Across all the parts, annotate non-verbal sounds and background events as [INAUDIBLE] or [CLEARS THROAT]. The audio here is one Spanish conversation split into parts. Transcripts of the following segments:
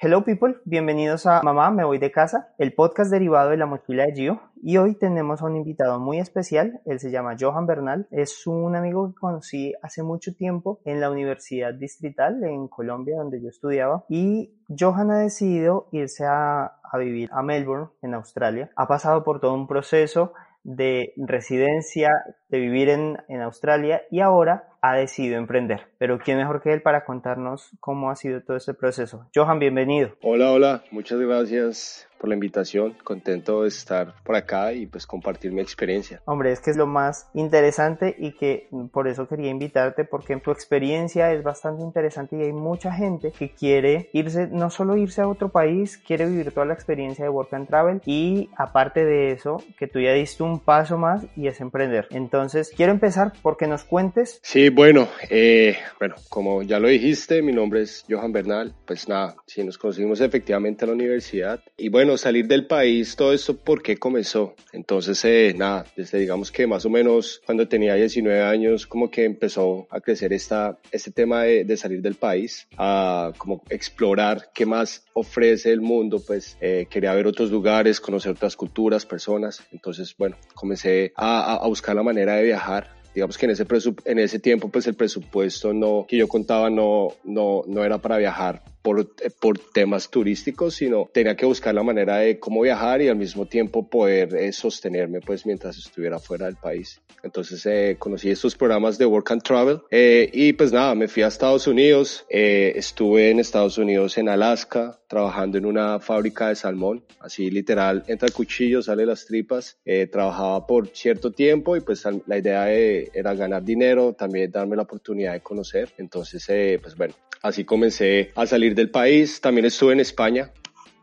Hello people, bienvenidos a Mamá, me voy de casa, el podcast derivado de la mochila de Gio. Y hoy tenemos a un invitado muy especial, él se llama Johan Bernal, es un amigo que conocí hace mucho tiempo en la Universidad Distrital en Colombia, donde yo estudiaba. Y Johan ha decidido irse a, a vivir a Melbourne, en Australia. Ha pasado por todo un proceso de residencia, de vivir en, en, Australia y ahora ha decidido emprender. Pero ¿quién mejor que él para contarnos cómo ha sido todo este proceso? Johan, bienvenido. Hola, hola, muchas gracias por la invitación, contento de estar por acá y pues compartir mi experiencia. Hombre, es que es lo más interesante y que por eso quería invitarte porque tu experiencia es bastante interesante y hay mucha gente que quiere irse, no solo irse a otro país, quiere vivir toda la experiencia de Work and Travel y aparte de eso, que tú ya diste un paso más y es emprender. Entonces, quiero empezar porque nos cuentes. Sí, bueno, eh, bueno, como ya lo dijiste, mi nombre es Johan Bernal, pues nada, si nos conseguimos efectivamente a la universidad y bueno, salir del país, todo esto, ¿por qué comenzó? Entonces, eh, nada, desde digamos que más o menos cuando tenía 19 años, como que empezó a crecer esta, este tema de, salir del país, a como explorar qué más ofrece el mundo, pues eh, quería ver otros lugares, conocer otras culturas, personas. Entonces, bueno, comencé a buscar la manera de viajar digamos que en ese, en ese tiempo pues el presupuesto no, que yo contaba no, no, no era para viajar por, eh, por temas turísticos, sino tenía que buscar la manera de cómo viajar y al mismo tiempo poder eh, sostenerme pues mientras estuviera fuera del país. Entonces eh, conocí estos programas de Work and Travel eh, y pues nada, me fui a Estados Unidos, eh, estuve en Estados Unidos en Alaska trabajando en una fábrica de salmón, así literal, entra el cuchillo, sale las tripas, trabajaba por cierto tiempo y pues la idea de, era ganar dinero, también darme la oportunidad de conocer, entonces pues bueno, así comencé a salir del país, también estuve en España,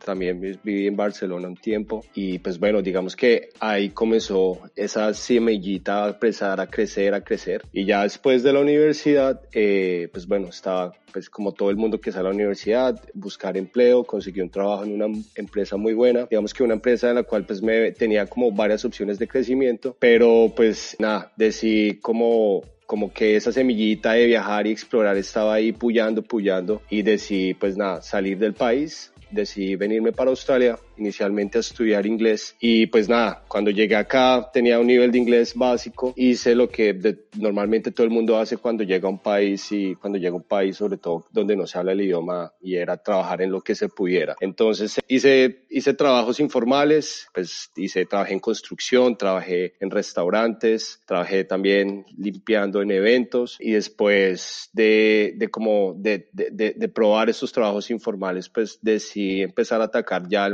también viví en Barcelona un tiempo y pues bueno, digamos que ahí comenzó esa semillita a empezar a crecer, a crecer. Y ya después de la universidad, eh, pues bueno, estaba pues como todo el mundo que sale a la universidad, buscar empleo, conseguí un trabajo en una empresa muy buena, digamos que una empresa en la cual pues me tenía como varias opciones de crecimiento, pero pues nada, decidí como como que esa semillita de viajar y explorar estaba ahí puyando, puyando y decidí pues nada, salir del país, decidí venirme para Australia inicialmente a estudiar inglés. Y pues nada, cuando llegué acá tenía un nivel de inglés básico, hice lo que normalmente todo el mundo hace cuando llega a un país y cuando llega a un país sobre todo donde no se habla el idioma y era trabajar en lo que se pudiera. Entonces hice, hice trabajos informales, pues hice, trabajé en construcción, trabajé en restaurantes, trabajé también limpiando en eventos. Y después de, de como de, de, de probar esos trabajos informales pues decidí empezar a atacar ya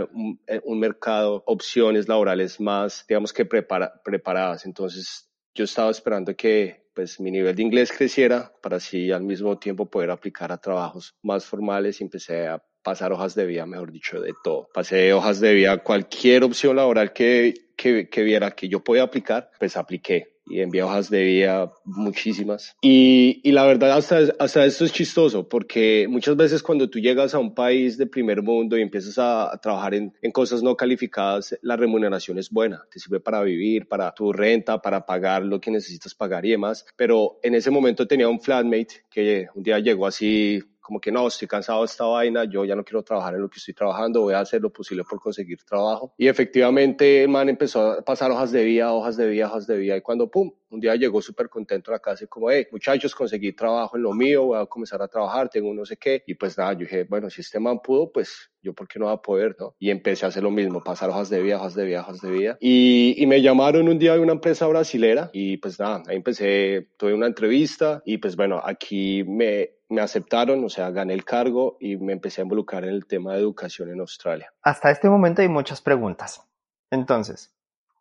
eh, un, mercado, opciones laborales más, digamos que prepara, preparadas. Entonces, yo estaba esperando que pues mi nivel de inglés creciera para así al mismo tiempo poder aplicar a trabajos más formales y empecé a pasar hojas de vida, mejor dicho, de todo. Pasé hojas de vida, cualquier opción laboral que, que, que viera que yo podía aplicar, pues apliqué y envié hojas de vida muchísimas. Y, y la verdad, hasta, hasta esto es chistoso, porque muchas veces cuando tú llegas a un país de primer mundo y empiezas a, a trabajar en, en, cosas no calificadas, la remuneración es buena, te sirve para vivir, para tu renta, para pagar lo que necesitas pagar y demás. Pero en ese momento tenía un flatmate que un día llegó así como que no, estoy cansado de esta vaina, yo ya no quiero trabajar en lo que estoy trabajando, voy a hacer lo posible por conseguir trabajo. Y efectivamente el man empezó a pasar hojas de vida, hojas de vida, hojas de vida, y cuando, pum, un día llegó súper contento a la casa y como, hey, muchachos, conseguí trabajo en lo mío, voy a comenzar a trabajar, tengo no sé qué. Y pues nada, yo dije, bueno, si este man pudo, pues yo por qué no va a poder, ¿no? Y empecé a hacer lo mismo, pasar hojas de vida, hojas de vida, hojas de vida. Y, y me llamaron un día de una empresa brasilera y pues nada, ahí empecé, tuve una entrevista y pues bueno, aquí me, me aceptaron, o sea, gané el cargo y me empecé a involucrar en el tema de educación en Australia. Hasta este momento hay muchas preguntas. Entonces,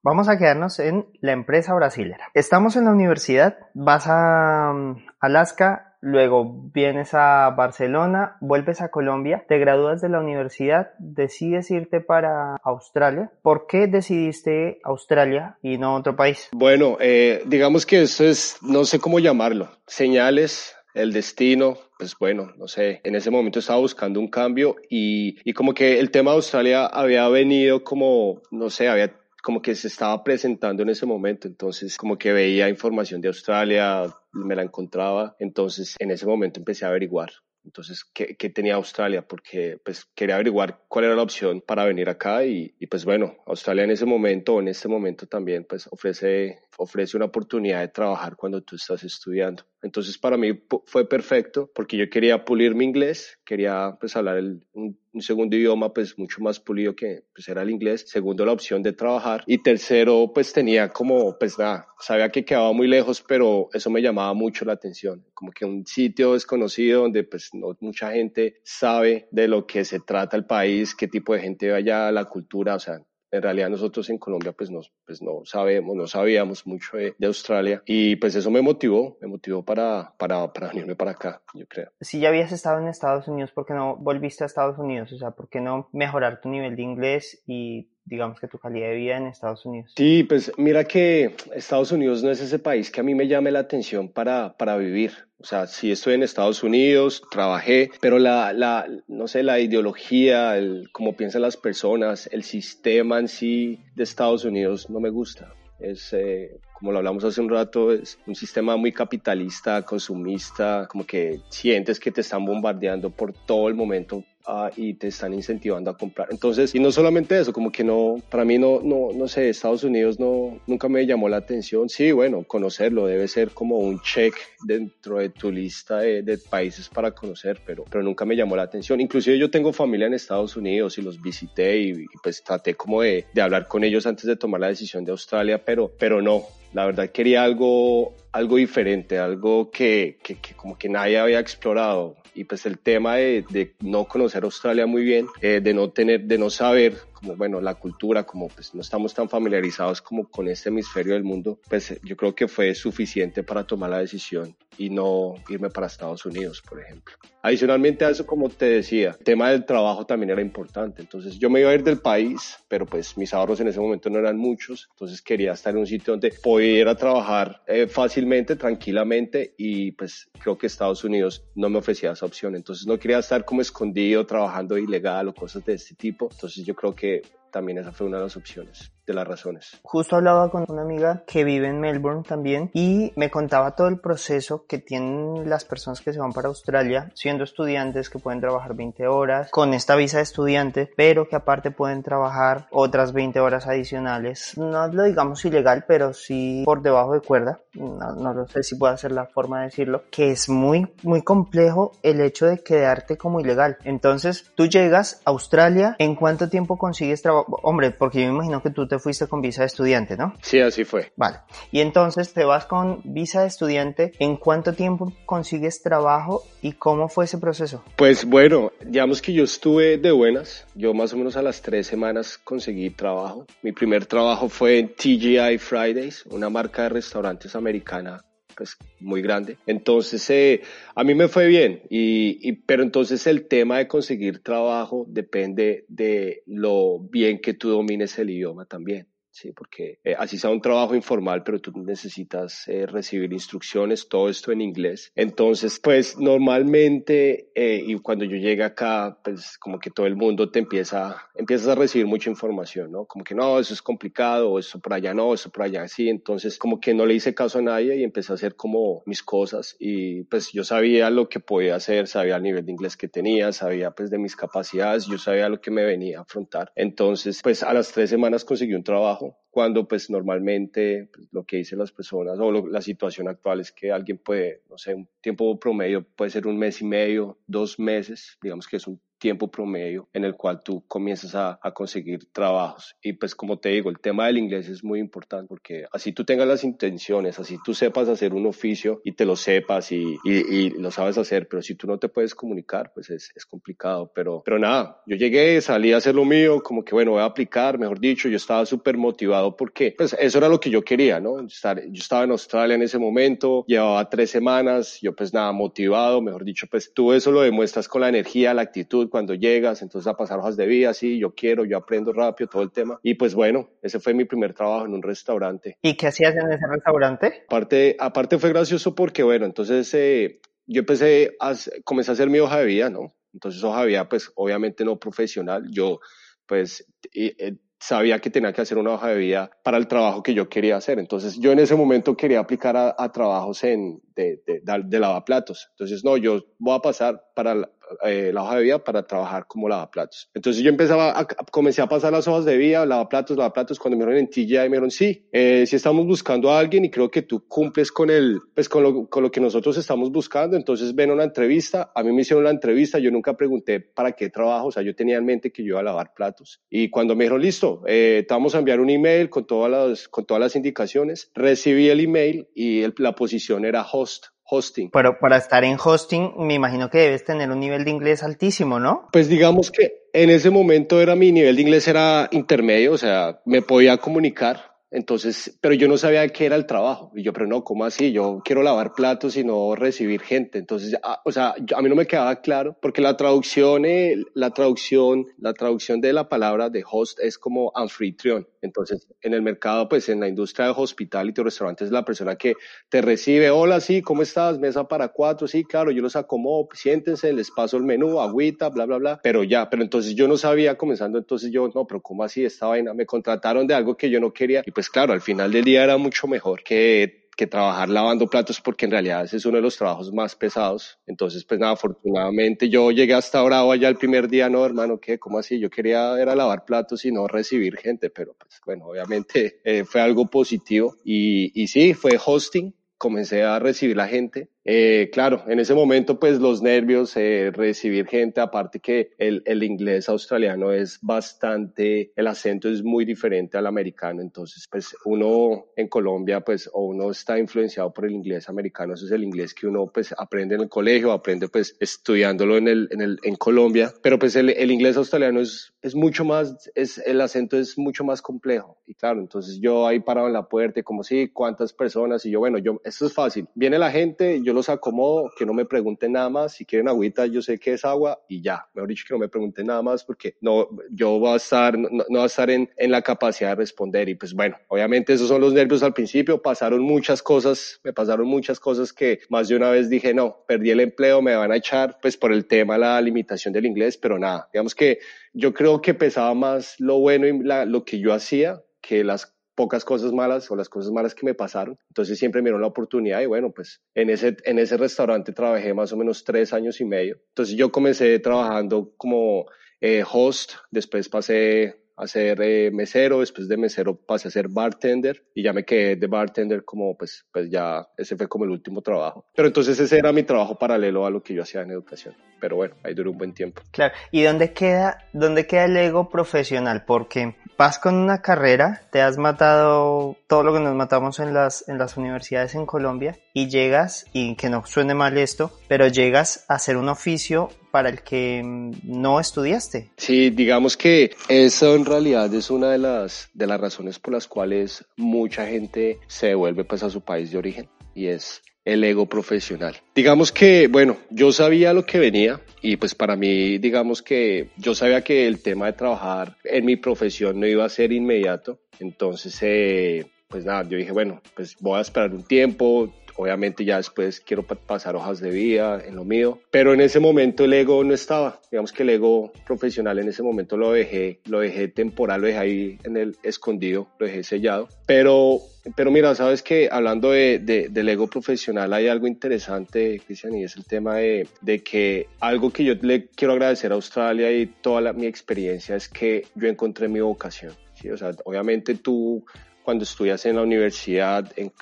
Vamos a quedarnos en la empresa brasilera. Estamos en la universidad, vas a um, Alaska, luego vienes a Barcelona, vuelves a Colombia, te gradúas de la universidad, decides irte para Australia. ¿Por qué decidiste Australia y no otro país? Bueno, eh, digamos que eso es, no sé cómo llamarlo, señales el destino, pues bueno, no sé, en ese momento estaba buscando un cambio y, y, como que el tema de Australia había venido como, no sé, había como que se estaba presentando en ese momento, entonces como que veía información de Australia, me la encontraba, entonces en ese momento empecé a averiguar. Entonces, ¿qué, ¿qué, tenía Australia? Porque pues quería averiguar cuál era la opción para venir acá y, y, pues bueno, Australia en ese momento en este momento también pues ofrece, ofrece una oportunidad de trabajar cuando tú estás estudiando. Entonces para mí fue perfecto porque yo quería pulir mi inglés, quería pues hablar el, un, un, segundo idioma pues mucho más pulido que pues era el inglés, segundo la opción de trabajar. Y tercero pues tenía como pues nada, sabía que quedaba muy lejos pero eso me llamaba mucho la atención, como que un sitio desconocido donde pues no mucha gente sabe de lo que se trata el país, qué tipo de gente vaya, la cultura, o sea, en realidad nosotros en Colombia pues, nos, pues no sabemos, no sabíamos mucho de, de, Australia y pues eso me motivó, me motivó para, para, para venirme para acá, yo creo. Si ya habías estado en Estados Unidos, ¿por qué no volviste a Estados Unidos? O sea, ¿por qué no mejorar tu nivel de inglés y digamos que tu calidad de vida en Estados Unidos? Sí, pues mira que Estados Unidos no es ese país que a mí me llame la atención para, para vivir. O sea, sí estoy en Estados Unidos, trabajé, pero la, la no sé, la ideología, el, cómo piensan las personas, el sistema en sí de Estados Unidos no me gusta. Es, eh, como lo hablamos hace un rato, es un sistema muy capitalista, consumista, como que sientes que te están bombardeando por todo el momento Uh, y te están incentivando a comprar. Entonces, y no solamente eso, como que no, para mí no, no, no sé, Estados Unidos no, nunca me llamó la atención. Sí, bueno, conocerlo debe ser como un check dentro de tu lista de, de, países para conocer, pero, pero nunca me llamó la atención. Inclusive yo tengo familia en Estados Unidos y los visité y, y pues traté como de, de, hablar con ellos antes de tomar la decisión de Australia, pero, pero no, la verdad quería algo, algo diferente, algo que, que, que como que nadie había explorado. Y pues el tema de, de no conocer Australia muy bien, eh, de no tener, de no saber como bueno la cultura, como pues no estamos tan familiarizados como con este hemisferio del mundo, pues yo creo que fue suficiente para tomar la decisión y no irme para Estados Unidos, por ejemplo. Adicionalmente a eso, como te decía, el tema del trabajo también era importante. Entonces yo me iba a ir del país, pero pues mis ahorros en ese momento no eran muchos, entonces quería estar en un sitio donde pudiera trabajar eh, fácilmente, tranquilamente y pues creo que Estados Unidos no me ofrecía esa opción. Entonces no quería estar como escondido trabajando ilegal o cosas de este tipo. Entonces yo creo que también esa fue una de las opciones, de las razones. Justo hablaba con una amiga que vive en Melbourne también y me contaba todo el proceso que tienen las personas que se van para Australia, siendo estudiantes que pueden trabajar 20 horas con esta visa de estudiante, pero que aparte pueden trabajar otras 20 horas adicionales. No lo digamos ilegal, pero sí por debajo de cuerda. No, no lo sé si puedo hacer la forma de decirlo, que es muy, muy complejo el hecho de quedarte como ilegal. Entonces, tú llegas a Australia, ¿en cuánto tiempo consigues trabajo? Hombre, porque yo me imagino que tú te fuiste con visa de estudiante, ¿no? Sí, así fue. Vale. Y entonces te vas con visa de estudiante. ¿En cuánto tiempo consigues trabajo y cómo fue ese proceso? Pues bueno, digamos que yo estuve de buenas. Yo más o menos a las tres semanas conseguí trabajo. Mi primer trabajo fue en TGI Fridays, una marca de restaurantes americana pues muy grande. Entonces, eh, a mí me fue bien, y, y, pero entonces el tema de conseguir trabajo depende de lo bien que tú domines el idioma también. Sí, porque eh, así sea un trabajo informal, pero tú necesitas eh, recibir instrucciones, todo esto en inglés. Entonces, pues normalmente, eh, y cuando yo llegué acá, pues como que todo el mundo te empieza, empiezas a recibir mucha información, ¿no? Como que no, eso es complicado, eso por allá no, eso por allá sí. Entonces, como que no le hice caso a nadie y empecé a hacer como mis cosas. Y pues yo sabía lo que podía hacer, sabía el nivel de inglés que tenía, sabía pues de mis capacidades, yo sabía lo que me venía a afrontar. Entonces, pues a las tres semanas conseguí un trabajo cuando pues normalmente pues, lo que dicen las personas o lo, la situación actual es que alguien puede, no sé, un tiempo promedio puede ser un mes y medio, dos meses, digamos que es un tiempo promedio en el cual tú comienzas a, a, conseguir trabajos. Y pues como te digo, el tema del inglés es muy importante porque así tú tengas las intenciones, así tú sepas hacer un oficio y te lo sepas y, y, y lo sabes hacer, pero si tú no te puedes comunicar, pues es, es, complicado. Pero, pero nada, yo llegué, salí a hacer lo mío, como que bueno, voy a aplicar, mejor dicho, yo estaba súper motivado porque pues eso era lo que yo quería, ¿no? Estar, yo estaba en Australia en ese momento, llevaba tres semanas, yo pues nada, motivado, mejor dicho, pues tú eso lo demuestras con la energía, la actitud cuando llegas, entonces a pasar hojas de vida, sí, yo quiero, yo aprendo rápido, todo el tema. Y pues bueno, ese fue mi primer trabajo en un restaurante. ¿Y qué hacías en ese restaurante? Aparte, aparte fue gracioso porque bueno, entonces eh, yo empecé a, comencé a hacer mi hoja de vida, ¿no? Entonces hoja de vida, pues obviamente no profesional, yo pues eh, sabía que tenía que hacer una hoja de vida para el trabajo que yo quería hacer. Entonces yo en ese momento quería aplicar a, a trabajos en, de, de, de, lavaplatos. Entonces, no, yo voy a pasar para la, eh, la hoja de vida para trabajar como lavaplatos. Entonces yo empezaba a, comencé a pasar las hojas de vida, lavaplatos, lavaplatos, cuando me dieron en TGI me dijeron, sí, eh, sí estamos buscando a alguien y creo que tú cumples con el, pues con lo, con lo que nosotros estamos buscando, entonces ven a una entrevista, a mí me hicieron la entrevista, yo nunca pregunté para qué trabajo, o sea, yo tenía en mente que yo iba a lavar platos. Y cuando me dijeron, listo, eh, te vamos a enviar un email con todas las, con todas las indicaciones, recibí el email y el, la posición era host hosting. Pero para estar en hosting, me imagino que debes tener un nivel de inglés altísimo, ¿no? Pues digamos que en ese momento era mi nivel de inglés era intermedio, o sea, me podía comunicar. Entonces, pero yo no sabía qué era el trabajo. Y yo, pero no, ¿cómo así? Yo quiero lavar platos y no recibir gente. Entonces, o sea, a mí no me quedaba claro porque la traducción, eh, la traducción, la traducción de la palabra de host es como anfitrión. Entonces, en el mercado, pues en la industria de hospitality o restaurantes, es la persona que te recibe, hola, sí, ¿cómo estás? Mesa para cuatro, sí, claro, yo los acomodo, siéntense, les paso el menú, agüita, bla, bla, bla, pero ya, pero entonces yo no sabía, comenzando, entonces yo, no, pero ¿cómo así esta vaina? Me contrataron de algo que yo no quería y pues claro, al final del día era mucho mejor que que trabajar lavando platos porque en realidad ese es uno de los trabajos más pesados. Entonces, pues nada, afortunadamente yo llegué hasta Bravo allá el primer día, no, hermano, ¿qué? ¿Cómo así? Yo quería era lavar platos y no recibir gente, pero pues bueno, obviamente eh, fue algo positivo y, y sí, fue hosting, comencé a recibir la gente eh, claro, en ese momento pues los nervios, eh, recibir gente, aparte que el, el, inglés australiano es bastante, el acento es muy diferente al americano, entonces pues uno en Colombia pues o uno está influenciado por el inglés americano, ese es el inglés que uno pues aprende en el colegio, aprende pues estudiándolo en, el, en, el, en Colombia, pero pues el, el inglés australiano es, es mucho más, es, el acento es mucho más complejo y claro, entonces yo ahí parado en la puerta como sí, cuántas personas y yo bueno, yo, esto es fácil, viene la gente, yo yo los acomodo, que no me pregunten nada más, si quieren agüita yo sé que es agua y ya, mejor dicho que no me pregunten nada más porque no, yo voy a estar, no, no voy a estar en, en la capacidad de responder. Y pues bueno, obviamente esos son los nervios al principio, pasaron muchas cosas, me pasaron muchas cosas que más de una vez dije, no, perdí el empleo, me van a echar pues por el tema, la limitación del inglés, pero nada, digamos que yo creo que pesaba más lo bueno y la, lo que yo hacía que las pocas cosas malas o las cosas malas que me pasaron. Entonces siempre me dieron la oportunidad y bueno, pues en ese, en ese restaurante trabajé más o menos tres años y medio. Entonces yo comencé trabajando como eh, host, después pasé a ser eh, mesero, después de mesero pasé a ser bartender y ya me quedé de bartender como pues, pues ya ese fue como el último trabajo. Pero entonces ese era mi trabajo paralelo a lo que yo hacía en educación. Pero bueno, ahí duró un buen tiempo. Claro, ¿y dónde queda, dónde queda el ego profesional? Porque vas con una carrera, te has matado todo lo que nos matamos en las, en las universidades en Colombia y llegas, y que no suene mal esto, pero llegas a hacer un oficio para el que no estudiaste. Sí, digamos que eso en realidad es una de las, de las razones por las cuales mucha gente se devuelve pues a su país de origen y es el ego profesional. Digamos que, bueno, yo sabía lo que venía y pues para mí, digamos que yo sabía que el tema de trabajar en mi profesión no iba a ser inmediato. Entonces, eh, pues nada, yo dije, bueno, pues voy a esperar un tiempo, obviamente ya después quiero pasar hojas de vida en lo mío, pero en ese momento el ego no estaba, digamos que el ego profesional en ese momento lo dejé, lo dejé temporal, lo dejé ahí en el escondido, lo dejé sellado, pero pero mira, sabes que hablando de, de, del ego profesional hay algo interesante, Cristian, y es el tema de, de, que algo que yo le quiero agradecer a Australia y toda mi experiencia es que yo encontré mi vocación. ¿sí? O sea, obviamente tú cuando estudias en la universidad en,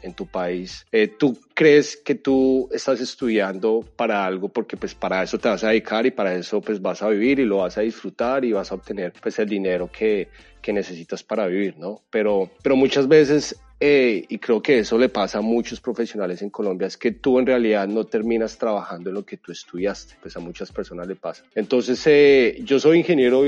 en, tu país, eh, ¿tú crees que tú estás estudiando para algo porque pues para eso te vas a dedicar y para eso pues vas a vivir y lo vas a disfrutar y vas a obtener pues el dinero que, que necesitas para vivir, ¿no? Pero, pero muchas veces eh, y creo que eso le pasa a muchos profesionales en Colombia, es que tú en realidad no terminas trabajando en lo que tú estudiaste, pues a muchas personas le pasa. Entonces, eh, yo soy ingeniero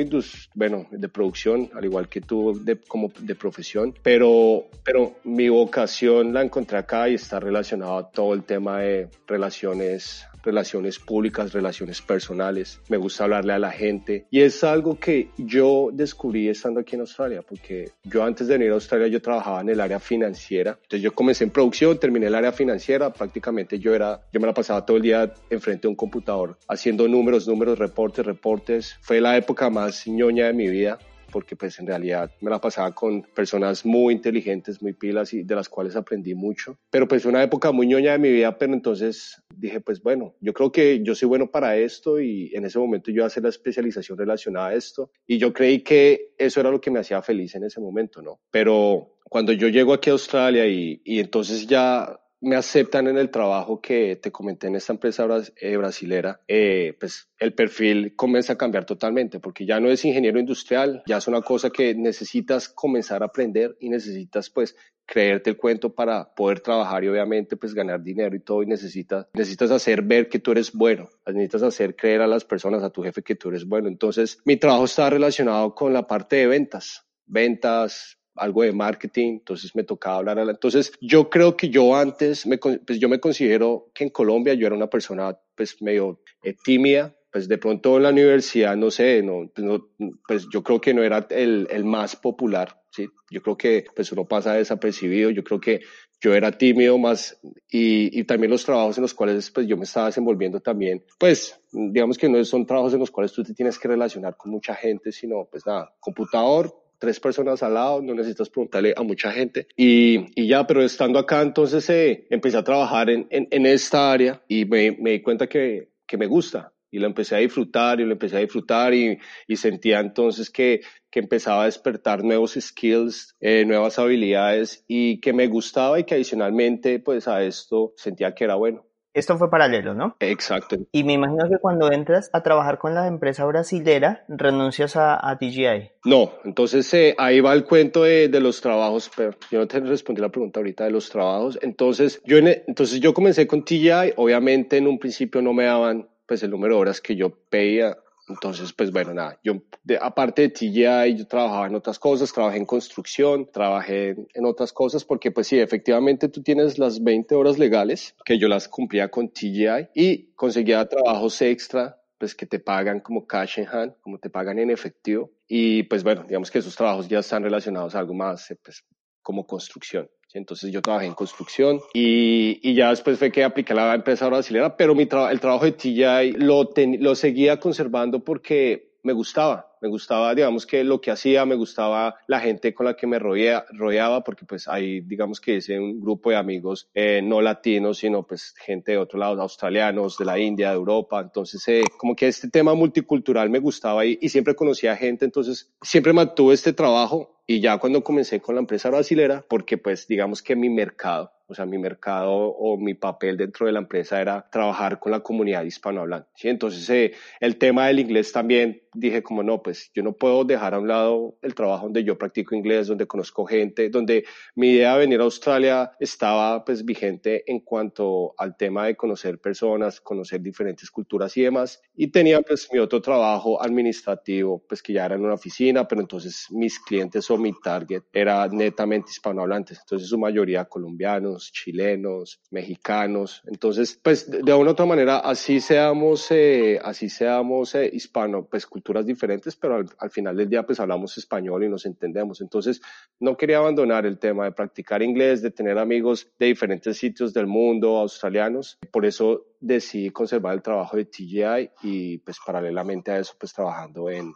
bueno, de producción, al igual que tú de, como de profesión, pero, pero mi vocación la encontré acá y está relacionada a todo el tema de relaciones relaciones públicas, relaciones personales, me gusta hablarle a la gente. Y es algo que yo descubrí estando aquí en Australia, porque yo antes de venir a Australia yo trabajaba en el área financiera, entonces yo comencé en producción, terminé el área financiera, prácticamente yo era, yo me la pasaba todo el día enfrente de un computador haciendo números, números, reportes, reportes, fue la época más ñoña de mi vida, porque pues en realidad me la pasaba con personas muy inteligentes, muy pilas y de las cuales aprendí mucho. Pero pues una época muy ñoña de mi vida, pero entonces dije pues bueno, yo creo que yo soy bueno para esto y en ese momento yo hice la especialización relacionada a esto y yo creí que eso era lo que me hacía feliz en ese momento, ¿no? Pero cuando yo llego aquí a Australia y, y entonces ya me aceptan en el trabajo que te comenté en esta empresa eh, brasilera, eh, pues el perfil comienza a cambiar totalmente, porque ya no es ingeniero industrial, ya es una cosa que necesitas comenzar a aprender y necesitas pues creerte el cuento para poder trabajar y obviamente pues ganar dinero y todo y necesitas, necesitas hacer ver que tú eres bueno, necesitas hacer creer a las personas, a tu jefe que tú eres bueno. Entonces mi trabajo está relacionado con la parte de ventas, ventas, algo de marketing, entonces me tocaba hablar. A la... Entonces yo creo que yo antes, me, pues yo me considero que en Colombia yo era una persona pues medio eh, tímida, pues de pronto en la universidad, no sé, no, pues, no, pues yo creo que no era el, el, más popular, ¿sí? Yo creo que pues uno pasa desapercibido, yo creo que yo era tímido más y, y también los trabajos en los cuales pues yo me estaba desenvolviendo también, pues digamos que no son trabajos en los cuales tú te tienes que relacionar con mucha gente, sino pues nada, computador, tres personas al lado, no necesitas preguntarle a mucha gente. Y, y ya, pero estando acá, entonces eh, empecé a trabajar en, en, esta área y me, di cuenta que, que me gusta. Y lo empecé a disfrutar y lo empecé a disfrutar y, y sentía entonces que, que empezaba a despertar nuevos skills, eh, nuevas habilidades y que me gustaba y que adicionalmente pues a esto sentía que era bueno. Esto fue paralelo, ¿no? Exacto. Y me imagino que cuando entras a trabajar con la empresa brasilera, renuncias a, a TGI. No, entonces eh, ahí va el cuento de, de, los trabajos, pero yo no te respondí la pregunta ahorita de los trabajos. Entonces yo, entonces yo comencé con TGI, obviamente en un principio no me daban pues el número de horas que yo pedía entonces, pues bueno, nada, yo de, aparte de TGI, yo trabajaba en otras cosas, trabajé en construcción, trabajé en, otras cosas, porque pues sí, efectivamente tú tienes las 20 horas legales, que yo las cumplía con TGI y conseguía trabajos extra, pues que te pagan como cash in hand, como te pagan en efectivo. Y pues bueno, digamos que esos trabajos ya están relacionados a algo más, eh, pues como construcción. Entonces yo trabajé en construcción y, y, ya después fue que apliqué la empresa brasileña, pero mi el trabajo de TJ lo, lo seguía conservando porque me gustaba me gustaba, digamos que lo que hacía, me gustaba la gente con la que me rodeaba, rodeaba porque pues hay, digamos que es un grupo de amigos eh, no latinos, sino pues gente de otro lado, australianos, de la India, de Europa, entonces eh, como que este tema multicultural me gustaba y, y siempre conocía gente, entonces siempre mantuve este trabajo y ya cuando comencé con la empresa brasilera, porque pues digamos que mi mercado o sea, mi mercado o mi papel dentro de la empresa era trabajar con la comunidad hispanohablante. ¿sí? Entonces, eh, el tema del inglés también dije como no, pues yo no puedo dejar a un lado el trabajo donde yo practico inglés, donde conozco gente, donde mi idea de venir a Australia estaba pues vigente en cuanto al tema de conocer personas, conocer diferentes culturas y demás. Y tenía pues mi otro trabajo administrativo, pues que ya era en una oficina, pero entonces mis clientes o mi target era netamente hispanohablantes, entonces su mayoría colombianos, chilenos, mexicanos. Entonces, pues de una u otra manera, así seamos, eh, así seamos eh, hispano, pues culturas diferentes, pero al, final del día pues hablamos español y nos entendemos. Entonces no quería abandonar el tema de practicar inglés, de tener amigos de diferentes sitios del mundo, australianos. Por eso decidí conservar el trabajo de TGI y pues paralelamente a eso pues trabajando en,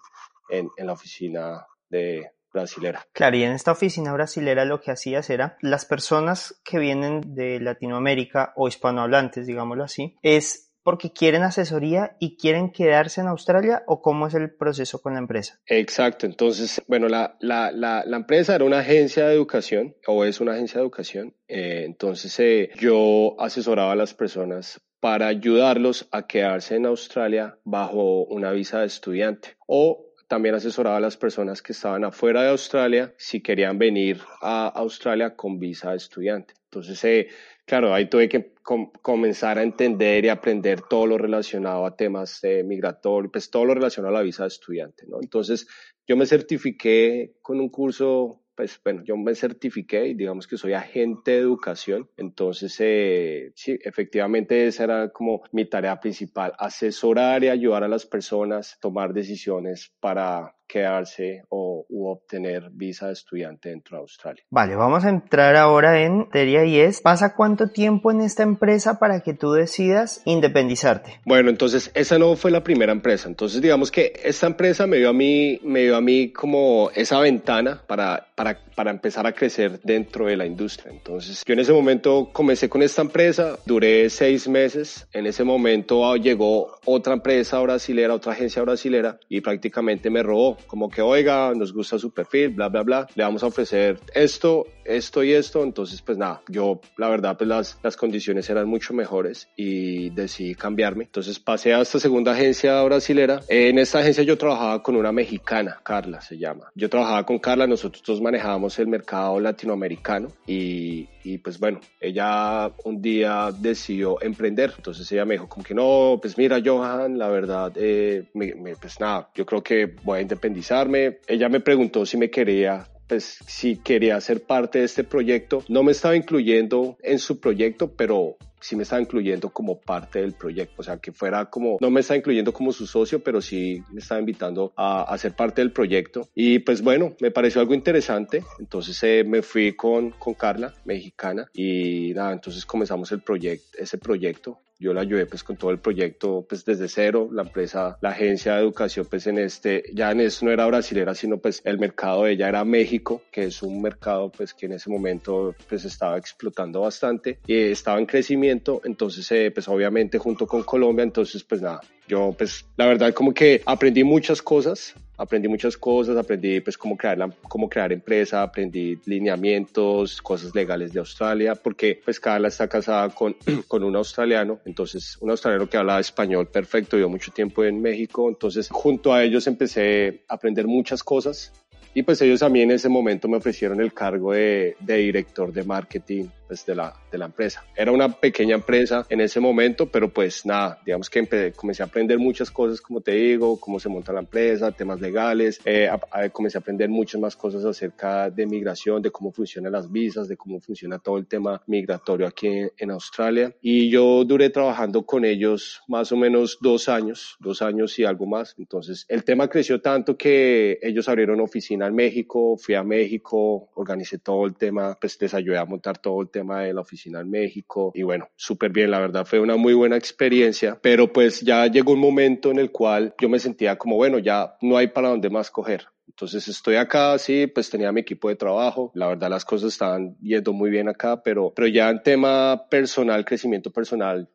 en, en la oficina de, brasilera. Claro, y en esta oficina brasilera lo que hacías era las personas que vienen de Latinoamérica o hispanohablantes, digámoslo así, es porque quieren asesoría y quieren quedarse en Australia o cómo es el proceso con la empresa? Exacto, entonces, bueno, la, la, la, la empresa era una agencia de educación o es una agencia de educación, eh, entonces eh, yo asesoraba a las personas para ayudarlos a quedarse en Australia bajo una visa de estudiante o también asesoraba a las personas que estaban afuera de Australia si querían venir a Australia con visa de estudiante. Entonces, eh, claro, ahí tuve que comenzar a entender y aprender todo lo relacionado a temas de migratorio, pues todo lo relacionado a la visa de estudiante, ¿no? Entonces, yo me certifiqué con un curso pues bueno, yo me certifiqué y digamos que soy agente de educación, entonces eh, sí, efectivamente esa era como mi tarea principal, asesorar y ayudar a las personas a tomar decisiones para quedarse o u obtener visa de estudiante dentro de Australia. Vale, vamos a entrar ahora en materia y es, ¿pasa cuánto tiempo en esta empresa para que tú decidas independizarte? Bueno, entonces esa no fue la primera empresa. Entonces digamos que esta empresa me dio a mí, me dio a mí como esa ventana para, para, para empezar a crecer dentro de la industria. Entonces yo en ese momento comencé con esta empresa, duré seis meses. En ese momento llegó otra empresa brasilera, otra agencia brasilera y prácticamente me robó como que, oiga, nos gusta su perfil, bla, bla, bla, le vamos a ofrecer esto, esto y esto. Entonces, pues nada, yo, la verdad, pues las, las condiciones eran mucho mejores y decidí cambiarme. Entonces pasé a esta segunda agencia brasilera. En esta agencia yo trabajaba con una mexicana, Carla se llama. Yo trabajaba con Carla, nosotros dos manejábamos el mercado latinoamericano y, y pues bueno, ella un día decidió emprender. Entonces ella me dijo como que no, pues mira Johan, la verdad, eh, me, pues nada, yo creo que voy a independizarme. Ella me preguntó si me quería pues si quería ser parte de este proyecto. No me estaba incluyendo en su proyecto, pero sí me estaba incluyendo como parte del proyecto, o sea, que fuera como, no me estaba incluyendo como su socio, pero sí me estaba invitando a, a ser parte del proyecto. Y pues bueno, me pareció algo interesante, entonces eh, me fui con, con Carla, mexicana, y nada, entonces comenzamos el proyecto, ese proyecto yo la ayudé pues con todo el proyecto pues desde cero, la empresa, la agencia de educación pues en este, ya en eso no era brasilera, sino pues el mercado de ella era México, que es un mercado pues que en ese momento pues estaba explotando bastante y estaba en crecimiento, entonces eh, pues obviamente junto con Colombia, entonces pues nada, yo pues la verdad como que aprendí muchas cosas, aprendí muchas cosas, aprendí pues cómo crear, la, cómo crear empresa, aprendí lineamientos, cosas legales de Australia, porque pues Carla está casada con, [CLEARS THROAT] con un australiano, entonces un australiano que habla español perfecto, vivió mucho tiempo en México, entonces junto a ellos empecé a aprender muchas cosas y pues ellos a mí en ese momento me ofrecieron el cargo de, de director de marketing pues, de, la, de la empresa. Era una pequeña empresa en ese momento, pero pues nada, digamos que comencé a aprender muchas cosas, como te digo, cómo se monta la empresa, temas legales, eh, comencé a aprender muchas más cosas acerca de migración, de cómo funcionan las visas, de cómo funciona todo el tema migratorio aquí en, en Australia. Y yo duré trabajando con ellos más o menos dos años, dos años y algo más. Entonces el tema creció tanto que ellos abrieron oficina México, fui a México, organicé todo el tema, pues les ayudé a montar todo el tema de la oficina en México y bueno, súper bien, la verdad fue una muy buena experiencia, pero pues ya llegó un momento en el cual yo me sentía como, bueno, ya no hay para dónde más coger. Entonces estoy acá, sí, pues tenía mi equipo de trabajo, la verdad las cosas estaban yendo muy bien acá, pero, pero ya en tema personal, crecimiento personal,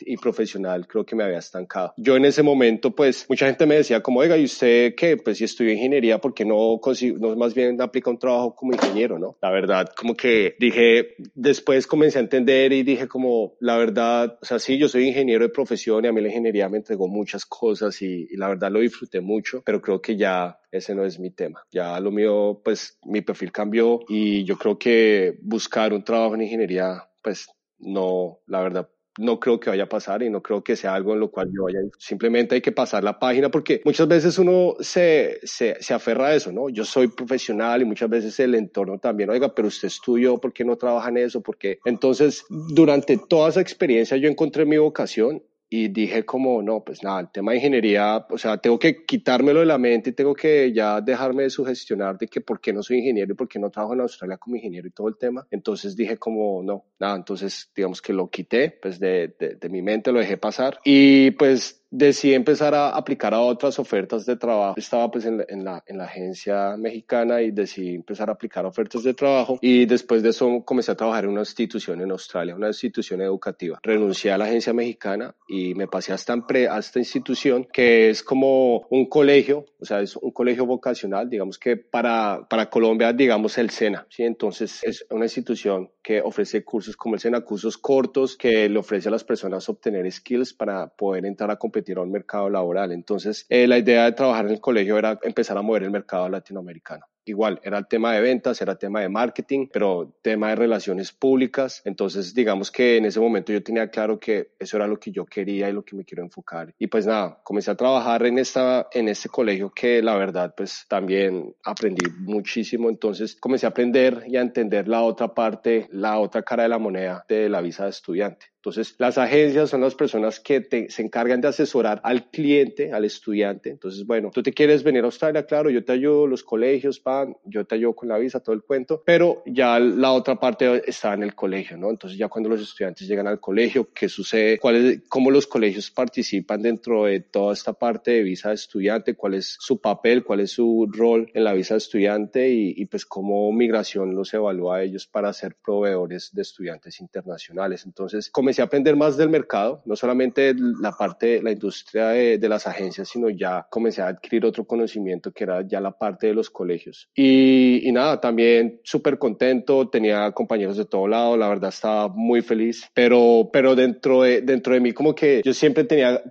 y profesional creo que me había estancado. Yo en ese momento, pues, mucha gente me decía como, oiga, ¿y usted qué? Pues si estudió ingeniería, ¿por qué no, no más bien aplica un trabajo como ingeniero, no? La verdad, como que dije, después comencé a entender y dije como, la verdad, o sea, sí, yo soy ingeniero de profesión y a mí la ingeniería me entregó muchas cosas y, y la verdad lo disfruté mucho, pero creo que ya ese no es mi tema. Ya lo mío, pues, mi perfil cambió y yo creo que buscar un trabajo en ingeniería, pues, no, la verdad, no creo que vaya a pasar y no creo que sea algo en lo cual yo vaya. Simplemente hay que pasar la página porque muchas veces uno se, se, se aferra a eso, ¿no? Yo soy profesional y muchas veces el entorno también, oiga, pero usted estudió, ¿por qué no trabaja en eso? Porque entonces, durante toda esa experiencia yo encontré mi vocación y dije como, no, pues nada, el tema de ingeniería, o sea, tengo que quitármelo de la mente y tengo que ya dejarme de sugestionar de que por qué no soy ingeniero y por qué no trabajo en Australia como ingeniero y todo el tema. Entonces dije como, no, nada, entonces digamos que lo quité, pues de, de, de mi mente lo dejé pasar y pues decidí empezar a aplicar a otras ofertas de trabajo. Estaba pues en, en, la, en la agencia mexicana y decidí empezar a aplicar ofertas de trabajo y después de eso comencé a trabajar en una institución en Australia, una institución educativa. Renuncié a la agencia mexicana y me pasé a esta, a esta institución que es como un colegio, o sea, es un colegio vocacional, digamos que para, para Colombia, digamos el SENA, ¿sí? Entonces es una institución que ofrece cursos como el SENA, cursos cortos que le ofrece a las personas obtener skills para poder entrar a competir a un mercado laboral. Entonces, eh, la idea de trabajar en el colegio era empezar a mover el mercado latinoamericano igual, era el tema de ventas, era el tema de marketing, pero tema de relaciones públicas. Entonces, digamos que en ese momento yo tenía claro que eso era lo que yo quería y lo que me quiero enfocar. Y pues nada, comencé a trabajar en esta, en este colegio que la verdad, pues también aprendí muchísimo. Entonces, comencé a aprender y a entender la otra parte, la otra cara de la moneda de la visa de estudiante. Entonces, las agencias son las personas que se encargan de asesorar al cliente, al estudiante. Entonces, bueno, tú te quieres venir a Australia, claro, yo te ayudo, los colegios, pan, yo te ayudo con la visa, todo el cuento, pero ya la otra parte está en el colegio, ¿no? Entonces, ya cuando los estudiantes llegan al colegio, ¿qué sucede? ¿Cuál ¿Cómo los colegios participan dentro de toda esta parte de visa de estudiante? ¿Cuál es su papel? ¿Cuál es su rol en la visa de estudiante? Y, y pues cómo migración los evalúa a ellos para ser proveedores de estudiantes internacionales. Entonces, comencé a aprender más del mercado, no solamente la parte, la industria de, las agencias, sino ya comencé a adquirir otro conocimiento que era ya la parte de los colegios. Y, nada, también súper contento, tenía compañeros de todo lado, la verdad estaba muy feliz, pero, pero dentro, de, dentro de mí como que yo siempre tenía,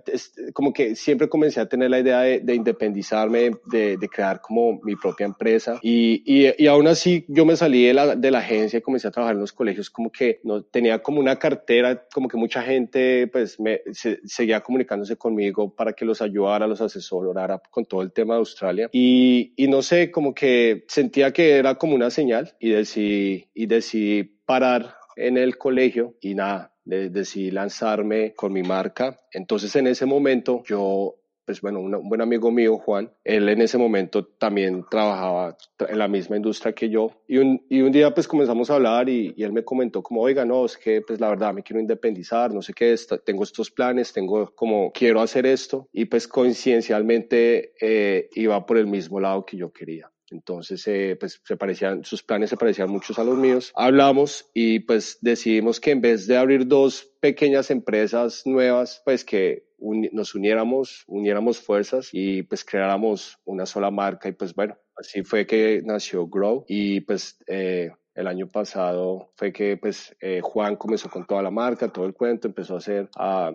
como que siempre comencé a tener la idea de, independizarme, de, de, crear como mi propia empresa. Y, y, y aún así yo me salí de la, de la agencia y comencé a trabajar en los colegios como que no tenía como una cartera como que mucha gente pues me, seguía comunicándose conmigo para que los ayudara, los asesorara con todo el tema de Australia. Y, y no sé, como que sentía que era como una señal y decidí, y decidí parar en el colegio y nada, decidí lanzarme con mi marca. Entonces en ese momento yo pues bueno, un buen amigo mío, Juan, él en ese momento también trabajaba en la misma industria que yo y un, día pues comenzamos a hablar y, él me comentó como, oiga, no, es que pues la verdad me quiero independizar, no sé qué, tengo estos planes, tengo como, quiero hacer esto y pues coincidencialmente eh, iba por el mismo lado que yo quería. Entonces, eh, pues se parecían, sus planes se parecían muchos a los míos. Hablamos y pues decidimos que en vez de abrir dos pequeñas empresas nuevas, pues que nos uniéramos, uniéramos fuerzas y pues creáramos una sola marca y pues bueno, así fue que nació Grow y pues eh, el año pasado fue que pues eh, Juan comenzó con toda la marca, todo el cuento, empezó a hacer,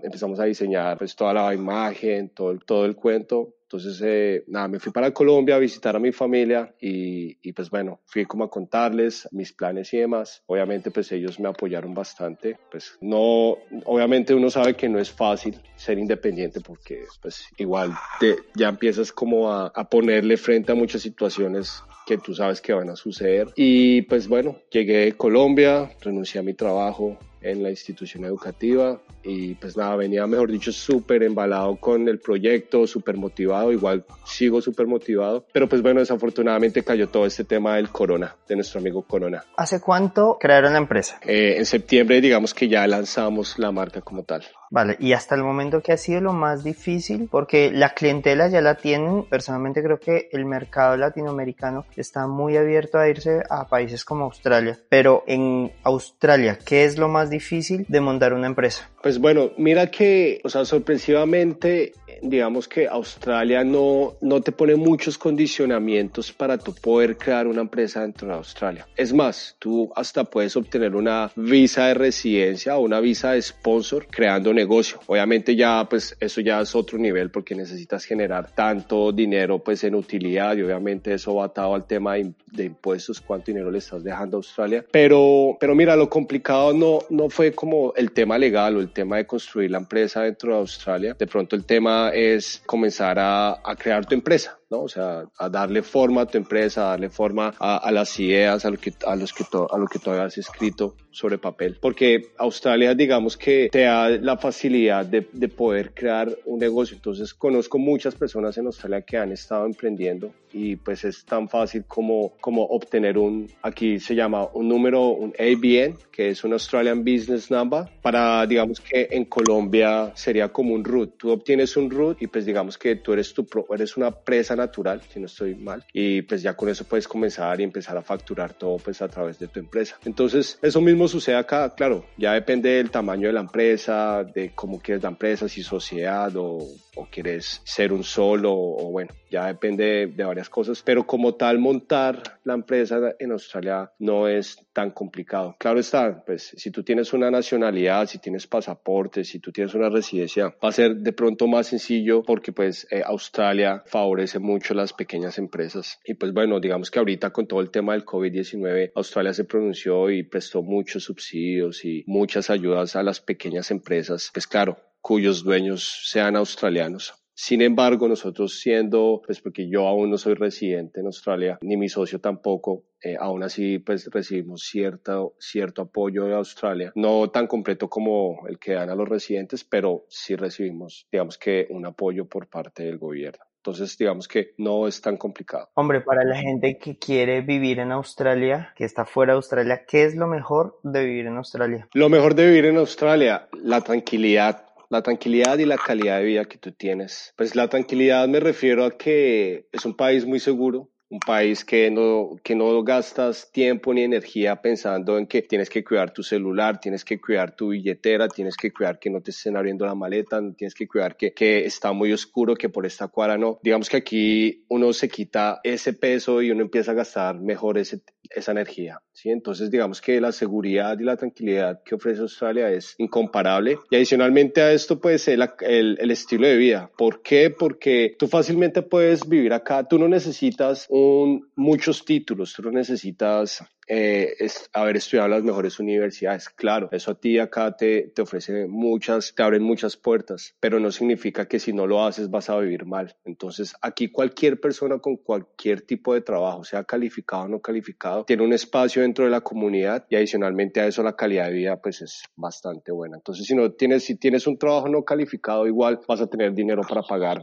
empezamos a diseñar pues toda la imagen, todo, todo el cuento entonces, eh, nada, me fui para Colombia a visitar a mi familia y, y, pues bueno, fui como a contarles mis planes y demás. Obviamente, pues ellos me apoyaron bastante. Pues no, obviamente uno sabe que no es fácil ser independiente porque pues igual te, ya empiezas como a, a ponerle frente a muchas situaciones que tú sabes que van a suceder. Y pues bueno, llegué a Colombia, renuncié a mi trabajo, en la institución educativa y pues nada, venía mejor dicho súper embalado con el proyecto, súper motivado, igual sigo súper motivado, pero pues bueno, desafortunadamente cayó todo este tema del corona, de nuestro amigo Corona. ¿Hace cuánto crearon la empresa? Eh, en septiembre digamos que ya lanzamos la marca como tal. Vale, y hasta el momento que ha sido lo más difícil, porque la clientela ya la tienen, personalmente creo que el mercado latinoamericano está muy abierto a irse a países como Australia, pero en Australia, ¿qué es lo más difícil de montar una empresa? Pues bueno, mira que, o sea, sorpresivamente, digamos que Australia no, no te pone muchos condicionamientos para tú poder crear una empresa dentro de Australia. Es más, tú hasta puedes obtener una visa de residencia o una visa de sponsor creando negocio. Obviamente ya, pues eso ya es otro nivel porque necesitas generar tanto dinero pues en utilidad y obviamente eso va atado al tema de, impuestos, cuánto dinero le estás dejando a Australia. Pero, pero mira, lo complicado no, no fue como el tema legal o el tema de construir la empresa dentro de Australia. De pronto el tema es comenzar a, a crear tu empresa. ¿No? O sea, a darle forma a tu empresa, a darle forma a, las ideas, a lo que, a los que a lo que tú has escrito sobre papel. Porque Australia, digamos que te da la facilidad de, de, poder crear un negocio. Entonces, conozco muchas personas en Australia que han estado emprendiendo y pues es tan fácil como, como obtener un, aquí se llama un número, un ABN, que es un Australian Business Number, para digamos que en Colombia sería como un root. Tú obtienes un root y pues digamos que tú eres, tu eres una presa natural, si no estoy mal, y pues ya con eso puedes comenzar y empezar a facturar todo pues a través de tu empresa. Entonces, eso mismo sucede acá, claro, ya depende del tamaño de la empresa, de cómo quieres la empresa, si sociedad o, o quieres ser un solo o bueno, ya depende de, varias cosas, pero como tal montar la empresa en Australia no es tan complicado. Claro está, pues si tú tienes una nacionalidad, si tienes pasaporte, si tú tienes una residencia, va a ser de pronto más sencillo porque pues eh, Australia favorece mucho las pequeñas empresas y pues bueno, digamos que ahorita con todo el tema del COVID-19, Australia se pronunció y prestó muchos subsidios y muchas ayudas a las pequeñas empresas. Pues claro, cuyos dueños sean australianos. Sin embargo, nosotros siendo, pues porque yo aún no soy residente en Australia, ni mi socio tampoco, eh, aún así pues recibimos cierto, cierto apoyo de Australia, no tan completo como el que dan a los residentes, pero sí recibimos, digamos que un apoyo por parte del gobierno. Entonces, digamos que no es tan complicado. Hombre, para la gente que quiere vivir en Australia, que está fuera de Australia, ¿qué es lo mejor de vivir en Australia? Lo mejor de vivir en Australia, la tranquilidad la tranquilidad y la calidad de vida que tú tienes. Pues la tranquilidad me refiero a que es un país muy seguro, un país que no, que no gastas tiempo ni energía pensando en que tienes que cuidar tu celular, tienes que cuidar tu billetera, tienes que cuidar que no te estén abriendo la maleta, tienes que cuidar que, que está muy oscuro, que por esta cuadra no. Digamos que aquí uno se quita ese peso y uno empieza a gastar mejor ese, esa energía. ¿sí? Entonces, digamos que la seguridad y la tranquilidad que ofrece Australia es incomparable. Y adicionalmente a esto, pues el, el, estilo de vida. ¿Por qué? Porque tú fácilmente puedes vivir acá. Tú no necesitas un, muchos títulos, tú no necesitas eh, es haber estudiado las mejores universidades. Claro, eso a ti acá te, te ofrece muchas, te abren muchas puertas, pero no significa que si no lo haces vas a vivir mal. Entonces, aquí cualquier persona con cualquier tipo de trabajo, sea calificado o no calificado, tiene un espacio dentro de la comunidad y adicionalmente a eso la calidad de vida pues es bastante buena. Entonces, si no tienes, si tienes un trabajo no calificado, igual vas a tener dinero para pagar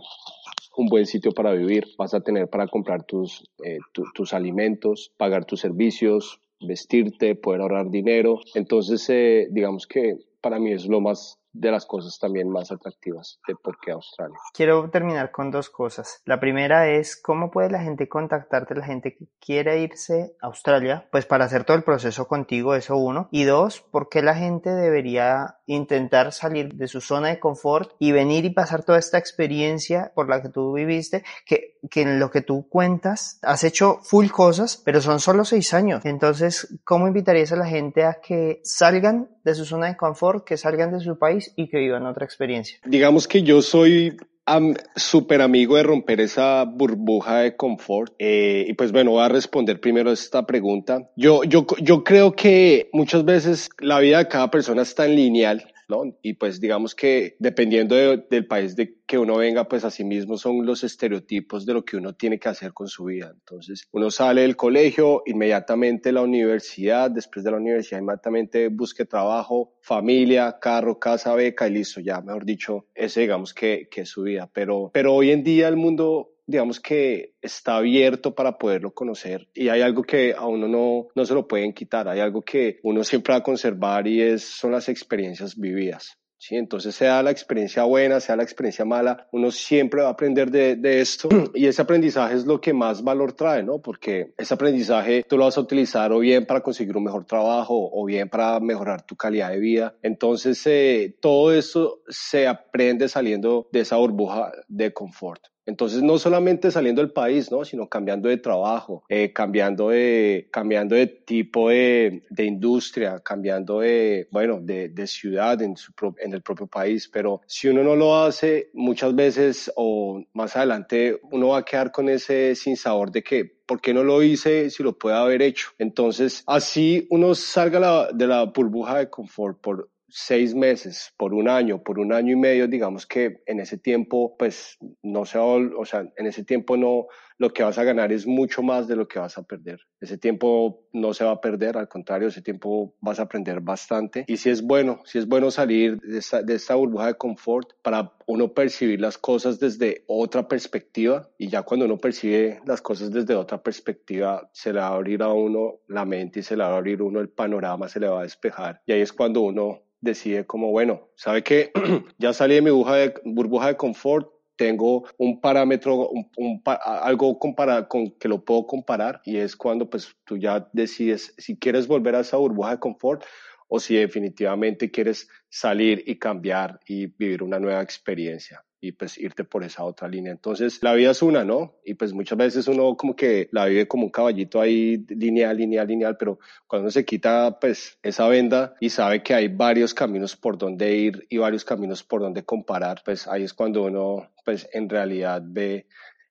un buen sitio para vivir, vas a tener para comprar tus, eh, tus alimentos, pagar tus servicios, vestirte, poder ahorrar dinero. Entonces, eh, digamos que para mí es lo más de las cosas también más atractivas de por qué Australia. Quiero terminar con dos cosas. La primera es cómo puede la gente contactarte, la gente que quiere irse a Australia, pues para hacer todo el proceso contigo, eso uno. Y dos, ¿por qué la gente debería intentar salir de su zona de confort y venir y pasar toda esta experiencia por la que tú viviste, que, que en lo que tú cuentas has hecho full cosas, pero son solo seis años. Entonces, ¿cómo invitarías a la gente a que salgan de su zona de confort, que salgan de su país y que vivan otra experiencia. Digamos que yo soy súper amigo de romper esa burbuja de confort. Eh, y pues bueno, voy a responder primero esta pregunta. Yo, yo, yo creo que muchas veces la vida de cada persona está en lineal y pues digamos que dependiendo del país de que uno venga, pues así mismo son los estereotipos de lo que uno tiene que hacer con su vida. Entonces, uno sale del colegio, inmediatamente la universidad, después de la universidad inmediatamente busque trabajo, familia, carro, casa, beca y listo, ya, mejor dicho, ese digamos que, que es su vida. Pero, pero hoy en día el mundo digamos que está abierto para poderlo conocer y hay algo que a uno no, no se lo pueden quitar, hay algo que uno siempre va a conservar y es, son las experiencias vividas. ¿sí? Entonces, sea la experiencia buena, sea la experiencia mala, uno siempre va a aprender de, de, esto [CLEARS THROAT] y ese aprendizaje es lo que más valor trae, ¿no? Porque ese aprendizaje tú lo vas a utilizar o bien para conseguir un mejor trabajo o bien para mejorar tu calidad de vida. Entonces, eh, todo eso se aprende saliendo de esa burbuja de confort. Entonces, no solamente saliendo del país, ¿no? sino cambiando de trabajo, eh, cambiando, de, cambiando de tipo de, de industria, cambiando de, bueno, de, de ciudad en, su en el propio país. Pero si uno no lo hace, muchas veces o más adelante uno va a quedar con ese sinsabor de que ¿por qué no lo hice si lo puede haber hecho? Entonces, así uno salga de la burbuja de confort por seis meses, por un año, por un año y medio, digamos que en ese tiempo, pues no se, o sea, en ese tiempo no, lo que vas a ganar es mucho más de lo que vas a perder. Ese tiempo no se va a perder, al contrario, ese tiempo vas a aprender bastante. Y si es bueno, si es bueno salir de esta, de esta burbuja de confort para uno percibir las cosas desde otra perspectiva y ya cuando uno percibe las cosas desde otra perspectiva se le va a abrir a uno la mente y se le va a abrir uno el panorama, se le va a despejar y ahí es cuando uno decide como bueno, sabe que [CLEARS THROAT] ya salí de mi burbuja de, burbuja de confort, tengo un parámetro, algo con que lo puedo comparar y es cuando pues tú ya decides si quieres volver a esa burbuja de confort o si definitivamente quieres salir y cambiar y vivir una nueva experiencia y pues irte por esa otra línea. Entonces, la vida es una, ¿no? Y pues muchas veces uno como que la vive como un caballito ahí, lineal, lineal, lineal, pero cuando uno se quita pues esa venda y sabe que hay varios caminos por donde ir y varios caminos por donde comparar, pues ahí es cuando uno pues en realidad ve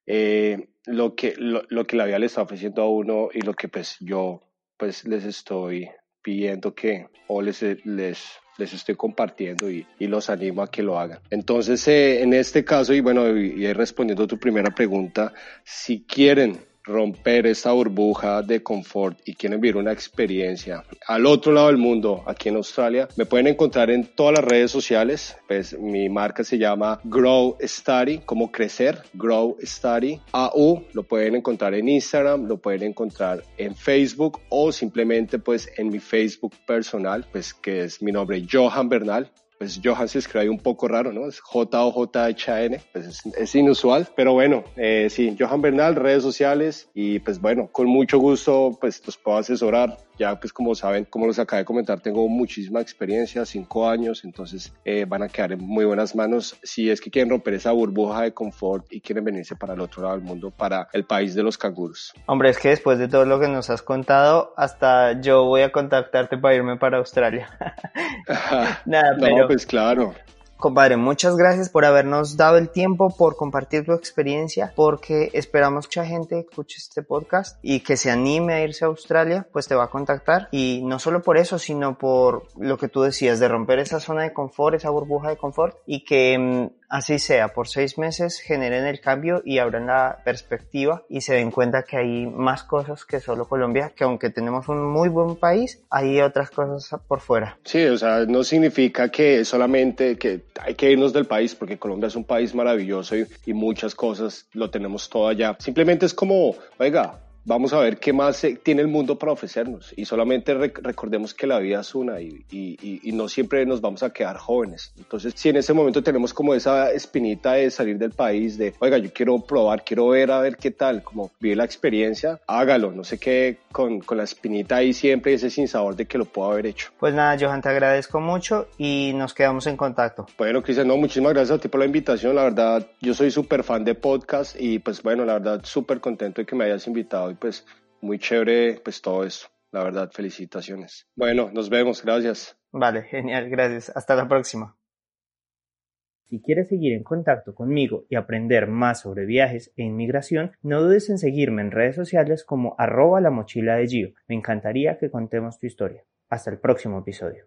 eh, lo, que, lo, que la vida le está ofreciendo a uno y lo que pues yo pues les estoy pidiendo que o les, les les estoy compartiendo y, los animo a que lo hagan. Entonces, eh, en este caso, y bueno, y, y respondiendo a tu primera pregunta, si quieren romper esa burbuja de confort y quieren vivir una experiencia al otro lado del mundo, aquí en Australia, me pueden encontrar en todas las redes sociales. Pues mi marca se llama Grow Study, como crecer, Grow Study. AU lo pueden encontrar en Instagram, lo pueden encontrar en Facebook o simplemente pues en mi Facebook personal, pues que es mi nombre Johan Bernal pues Johan se escribe un poco raro, ¿no? Es J-O-J-H-A-N, pues es, inusual, pero bueno, eh, sí, Johan Bernal, redes sociales y pues bueno, con mucho gusto pues los puedo asesorar. Ya pues como saben, como les acabé de comentar, tengo muchísima experiencia, cinco años, entonces eh, van a quedar en muy buenas manos si es que quieren romper esa burbuja de confort y quieren venirse para el otro lado del mundo, para el país de los canguros. Hombre, es que después de todo lo que nos has contado, hasta yo voy a contactarte para irme para Australia. [LAUGHS] [LAUGHS] Nada, pero pues claro. Compadre, muchas gracias por habernos dado el tiempo, por compartir tu experiencia, porque esperamos que mucha gente escuche este podcast y que se anime a irse a Australia, pues te va a contactar. Y no solo por eso, sino por lo que tú decías, de romper esa zona de confort, esa burbuja de confort, y que mm, así sea, por seis meses generen el cambio y abran la perspectiva y se den cuenta que hay más cosas que solo Colombia, que aunque tenemos un muy buen país, hay otras cosas por fuera. Sí, o sea, no significa que solamente que hay que irnos del país porque Colombia es un país maravilloso y, y muchas cosas lo tenemos todo allá. Simplemente es como, oiga, vamos a ver qué más tiene el mundo para ofrecernos. Y solamente recordemos que la vida es una y, y, y, no siempre nos vamos a quedar jóvenes. Entonces, si en ese momento tenemos como esa espinita de salir del país, de, oiga, yo quiero probar, quiero ver a ver qué tal, como vivir la experiencia, hágalo. No sé qué, con, con la espinita ahí siempre ese sin sabor de que lo puedo haber hecho. Pues nada, Johan, te agradezco mucho y nos quedamos en contacto. Bueno, Cristian, no, muchísimas gracias a ti por la invitación. La verdad, yo soy súper fan de podcast y pues bueno, la verdad, súper contento de que me hayas invitado pues muy chévere pues todo eso. La verdad, felicitaciones. Bueno, nos vemos, gracias. Vale, genial, gracias. Hasta la próxima. Si quieres seguir en contacto conmigo y aprender más sobre viajes e inmigración, no dudes en seguirme en redes sociales como arroba la mochila de Gio. Me encantaría que contemos tu historia. Hasta el próximo episodio.